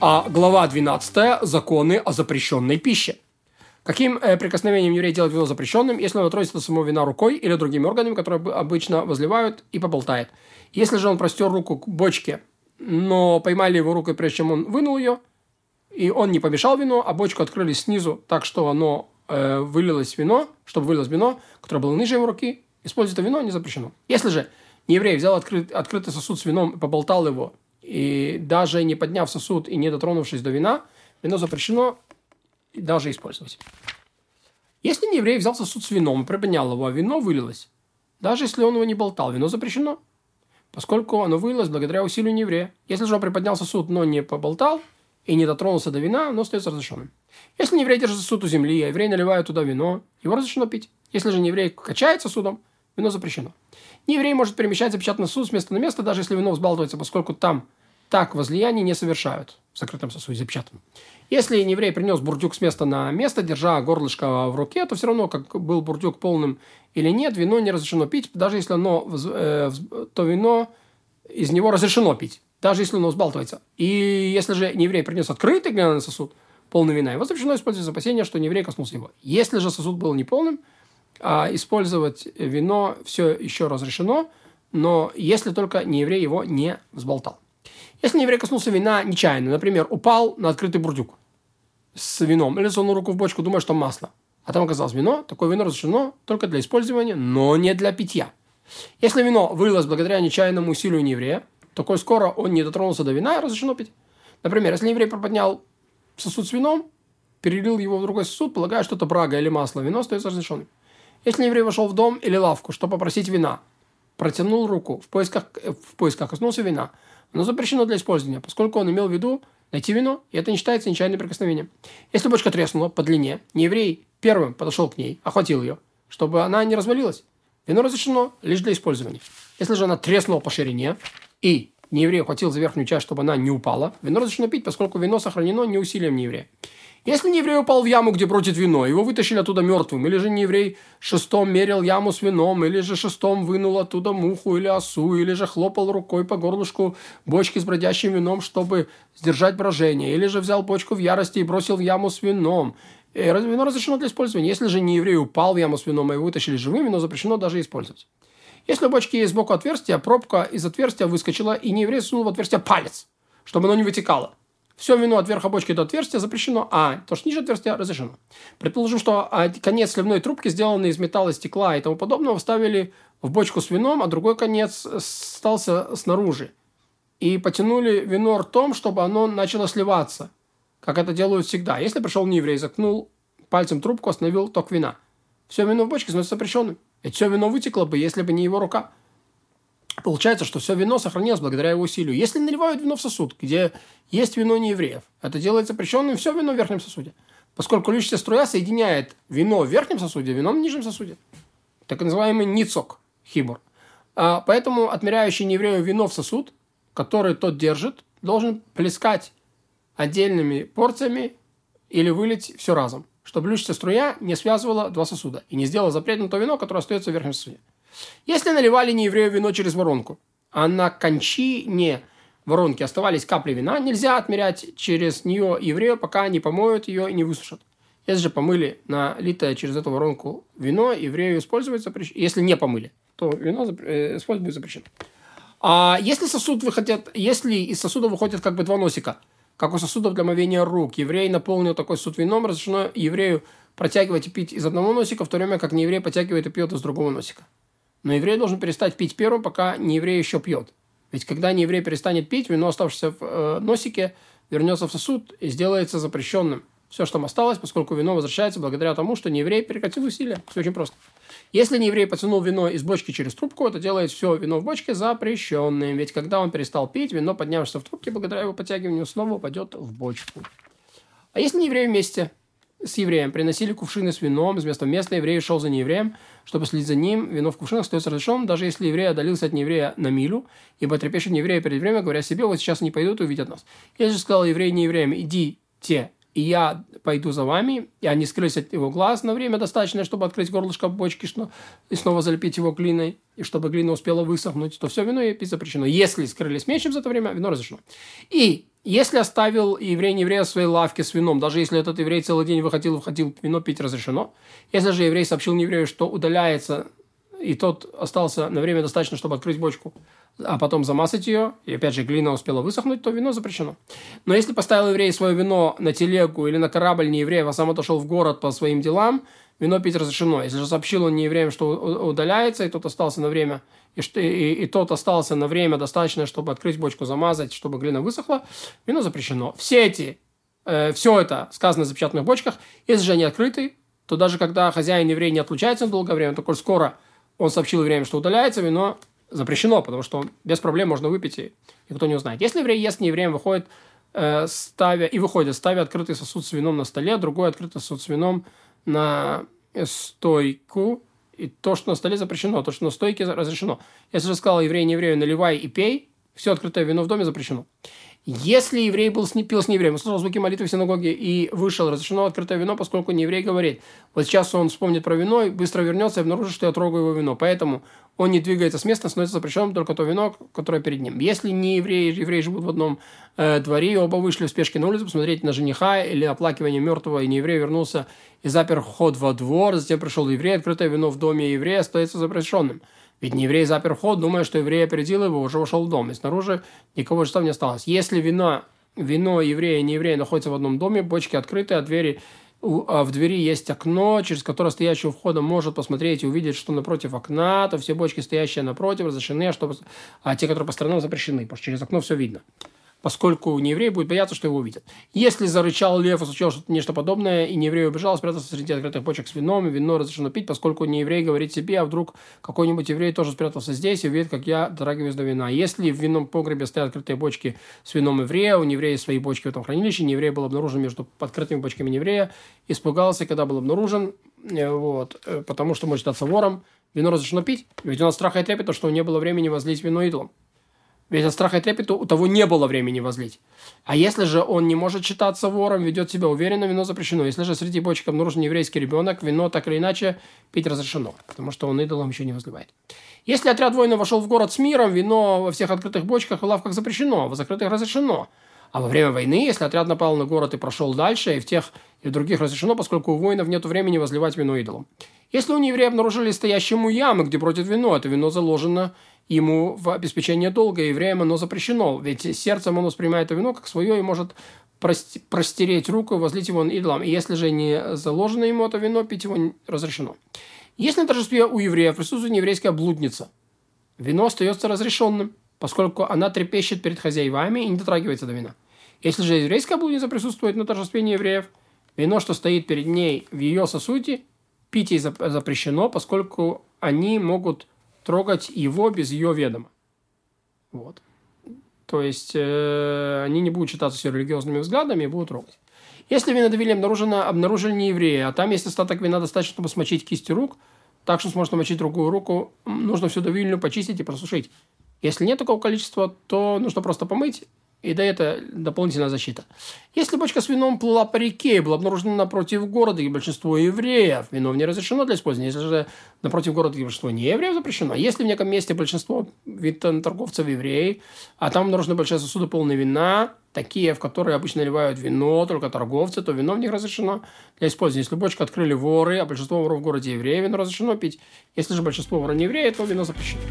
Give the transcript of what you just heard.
А глава 12 – законы о запрещенной пище. Каким э, прикосновением еврей делает вино запрещенным, если он отросит от самого вина рукой или другими органами, которые обычно возливают и поболтает? Если же он простер руку к бочке, но поймали его рукой, прежде чем он вынул ее, и он не помешал вино, а бочку открыли снизу так, что оно э, вылилось вино, чтобы вылилось вино, которое было ниже его руки, использовать это вино не запрещено. Если же еврей взял открыт, открытый сосуд с вином и поболтал его, и даже не подняв сосуд и не дотронувшись до вина, вино запрещено даже использовать. Если не еврей взял сосуд с вином и приподнял его, а вино вылилось, даже если он его не болтал, вино запрещено, поскольку оно вылилось благодаря усилию еврея. Если же он приподнял сосуд, но не поболтал и не дотронулся до вина, оно остается разрешенным. Если не еврей держит сосуд у земли, а еврей наливает туда вино, его разрешено пить. Если же не еврей качает сосудом, вино запрещено. Не еврей может перемещать запечатанный сосуд с места на место, даже если вино взбалтывается, поскольку там так возлияние не совершают в закрытом сосуде запечатанном. Если еврей принес бурдюк с места на место, держа горлышко в руке, то все равно, как был бурдюк полным или нет, вино не разрешено пить, даже если оно, э, то вино из него разрешено пить, даже если оно взбалтывается. И если же еврей принес открытый глиняный сосуд, полный вина, его запрещено использовать за опасение, что еврей коснулся его. Если же сосуд был неполным, а использовать вино все еще разрешено, но если только не еврей его не взболтал. Если еврей коснулся вина нечаянно, например, упал на открытый бурдюк с вином, или сунул руку в бочку, думая, что масло, а там оказалось вино, такое вино разрешено только для использования, но не для питья. Если вино вылилось благодаря нечаянному усилию нееврея, то коль скоро он не дотронулся до вина, разрешено пить. Например, если еврей проподнял сосуд с вином, перелил его в другой сосуд, полагая, что это брага или масло, вино остается разрешенным. Если еврей вошел в дом или лавку, чтобы попросить вина, протянул руку в поисках, в поисках коснулся вина – оно запрещено для использования, поскольку он имел в виду найти вино, и это не считается нечаянным прикосновением. Если бочка треснула по длине, не еврей первым подошел к ней, охватил ее, чтобы она не развалилась. Вино разрешено лишь для использования. Если же она треснула по ширине, и не еврей охватил за верхнюю часть, чтобы она не упала, вино разрешено пить, поскольку вино сохранено не усилием нееврея. Если не еврей упал в яму, где бродит вино, его вытащили оттуда мертвым, или же не еврей шестом мерил яму с вином, или же шестом вынул оттуда муху или осу, или же хлопал рукой по горлышку бочки с бродящим вином, чтобы сдержать брожение, или же взял бочку в ярости и бросил в яму с вином. И э, вино разрешено для использования. Если же не еврей упал в яму с вином, и его вытащили живым, вино запрещено даже использовать. Если у бочки есть сбоку отверстие, пробка из отверстия выскочила, и не еврей сунул в отверстие палец, чтобы оно не вытекало все вино от верха бочки до отверстия запрещено, а то, что ниже отверстия, разрешено. Предположим, что конец сливной трубки, сделанный из металла, стекла и тому подобного, вставили в бочку с вином, а другой конец остался снаружи. И потянули вино ртом, чтобы оно начало сливаться, как это делают всегда. Если пришел нееврей, закнул пальцем трубку, остановил ток вина. Все вино в бочке становится запрещенным. Ведь все вино вытекло бы, если бы не его рука. Получается, что все вино сохранилось благодаря его усилию. Если наливают вино в сосуд, где есть вино не евреев, это делается запрещенным все вино в верхнем сосуде. Поскольку льющаяся струя соединяет вино в верхнем сосуде, вино в нижнем сосуде. Так называемый ницок, хибур. А поэтому отмеряющий нееврею вино в сосуд, который тот держит, должен плескать отдельными порциями или вылить все разом, чтобы льющаяся струя не связывала два сосуда и не сделала запретным то вино, которое остается в верхнем сосуде. Если наливали нееврею вино через воронку, а на кончине воронки оставались капли вина, нельзя отмерять через нее еврею, пока не помоют ее и не высушат. Если же помыли налитое через эту воронку вино, еврею использовать запрещено. Если не помыли, то вино э, использовать запрещено. А если сосуд выходит, если из сосуда выходят как бы два носика, как у сосудов для мовения рук, еврей наполнил такой сосуд вином, разрешено еврею протягивать и пить из одного носика, в то время как нееврей потягивает и пьет из другого носика. Но еврей должен перестать пить первым, пока не еврей еще пьет. Ведь когда не еврей перестанет пить, вино, оставшееся в э, носике, вернется в сосуд и сделается запрещенным. Все, что там осталось, поскольку вино возвращается благодаря тому, что нееврей прекратил усилия. Все очень просто. Если нееврей потянул вино из бочки через трубку, это делает все вино в бочке запрещенным. Ведь когда он перестал пить, вино, поднявшееся в трубке, благодаря его подтягиванию, снова упадет в бочку. А если нееврей вместе с евреем приносили кувшины с вином, вместо места еврей шел за неевреем, чтобы следить за ним, вино в кувшинах остается разрешенным, даже если еврей отдалился от нееврея на милю, ибо трепещут нееврея перед временем, говоря себе, вот сейчас они пойдут и увидят нас. Я же сказал еврей неевреям, идите, и я пойду за вами, и они скрылись от его глаз на время достаточное, чтобы открыть горлышко бочки и снова залепить его глиной, и чтобы глина успела высохнуть, то все вино и пить запрещено. Если скрылись меньше за это время, вино разрешено. И Если оставил еврей не еврея в своей лавке с вином, даже если этот еврей целый день выходил и входил, вино пить разрешено. Если же еврей сообщил не еврею, что удаляется, и тот остался на время достаточно, чтобы открыть бочку, а потом замасать ее, и опять же глина успела высохнуть, то вино запрещено. Но если поставил еврей свое вино на телегу или на корабль не еврея, а сам отошел в город по своим делам, вино пить разрешено. Если же сообщил он не евреям, что удаляется, и тот остался на время, и, и, и тот остался на время достаточно, чтобы открыть бочку, замазать, чтобы глина высохла, вино запрещено. Все эти, э, все это сказано в запечатанных бочках, если же они открыты, то даже когда хозяин еврей не отлучается на долгое время, только скоро он сообщил евреям, что удаляется, вино запрещено, потому что без проблем можно выпить, и никто не узнает. Если еврей ест не евреем, выходит, э, ставя, и выходит, ставя открытый сосуд с вином на столе, другой открытый сосуд с вином на стойку, и то, что на столе запрещено, то, что на стойке разрешено. Если же сказал еврей не еврею, наливай и пей, все открытое вино в доме запрещено. Если еврей был пил с неевреем, услышал звуки молитвы в синагоге и вышел, разрешено открытое вино, поскольку нееврей говорит, вот сейчас он вспомнит про вино и быстро вернется и обнаружит, что я трогаю его вино. Поэтому он не двигается с места, становится запрещенным только то вино, которое перед ним. Если не евреи, евреи живут в одном э, дворе, и оба вышли в спешке на улицу посмотреть на жениха или оплакивание мертвого, и нееврей вернулся и запер вход во двор, затем пришел еврей, открытое вино в доме еврея остается запрещенным. Ведь не еврей запер вход, думая, что еврей опередил его, уже вошел в дом, и снаружи никого жестов не осталось. Если вино, вино еврея и не еврея находятся в одном доме, бочки открыты, а двери а в двери есть окно, через которое стоящий у входа может посмотреть и увидеть, что напротив окна, то все бочки, стоящие напротив, разрешены, а, что, а те, которые по сторонам, запрещены, потому что через окно все видно поскольку нееврей будет бояться, что его увидят. Если зарычал лев и случилось что-то нечто подобное, и нееврей убежал, спрятался среди открытых почек с вином, и вино разрешено пить, поскольку нееврей говорит себе, а вдруг какой-нибудь еврей тоже спрятался здесь и увидит, как я дотрагиваюсь до вина. Если в винном погребе стоят открытые бочки с вином еврея, у нееврея свои бочки в этом хранилище, нееврей был обнаружен между открытыми бочками нееврея, испугался, когда был обнаружен, э, вот, э, потому что может статься вором, вино разрешено пить, ведь он от страха и трепета, что не было времени возлить вино идолом. Ведь от страха и трепета у того не было времени возлить. А если же он не может считаться вором, ведет себя уверенно, вино запрещено. Если же среди бочек обнаружен еврейский ребенок, вино так или иначе пить разрешено, потому что он идолом еще не возливает. Если отряд воинов вошел в город с миром, вино во всех открытых бочках и лавках запрещено, а в закрытых разрешено. А во время войны, если отряд напал на город и прошел дальше, и в тех и других разрешено, поскольку у воинов нет времени возливать вино идолом. Если у нееврея обнаружили стоящему ямы, где бродит вино, это вино заложено ему в обеспечение долга, евреям оно запрещено, ведь сердцем он воспринимает это вино как свое и может простереть руку и возлить его идолам. И если же не заложено ему это вино, пить его разрешено. Если на торжестве у евреев присутствует еврейская блудница, вино остается разрешенным, поскольку она трепещет перед хозяевами и не дотрагивается до вина. Если же еврейская блудница присутствует на торжестве евреев, вино, что стоит перед ней в ее сосуде, пить ей запрещено, поскольку они могут трогать его без ее ведома. Вот. То есть э, они не будут считаться все религиозными взглядами и будут трогать. Если в винодавиле обнаружено, обнаружили не евреи, а там есть остаток вина достаточно, чтобы смочить кисти рук, так что сможет намочить другую руку, нужно всю давильню почистить и просушить. Если нет такого количества, то нужно просто помыть и да, это дополнительная защита. Если бочка с вином плыла по реке и была обнаружена напротив города, и большинство евреев, вино не разрешено для использования. Если же напротив города и большинство не евреев запрещено. Если в неком месте большинство торговцев евреи, а там обнаружены большие сосуды полные вина, такие, в которые обычно наливают вино, только торговцы, то вино в них разрешено для использования. Если бочку открыли воры, а большинство воров в городе евреи, вино разрешено пить. Если же большинство воров не евреи, то вино запрещено.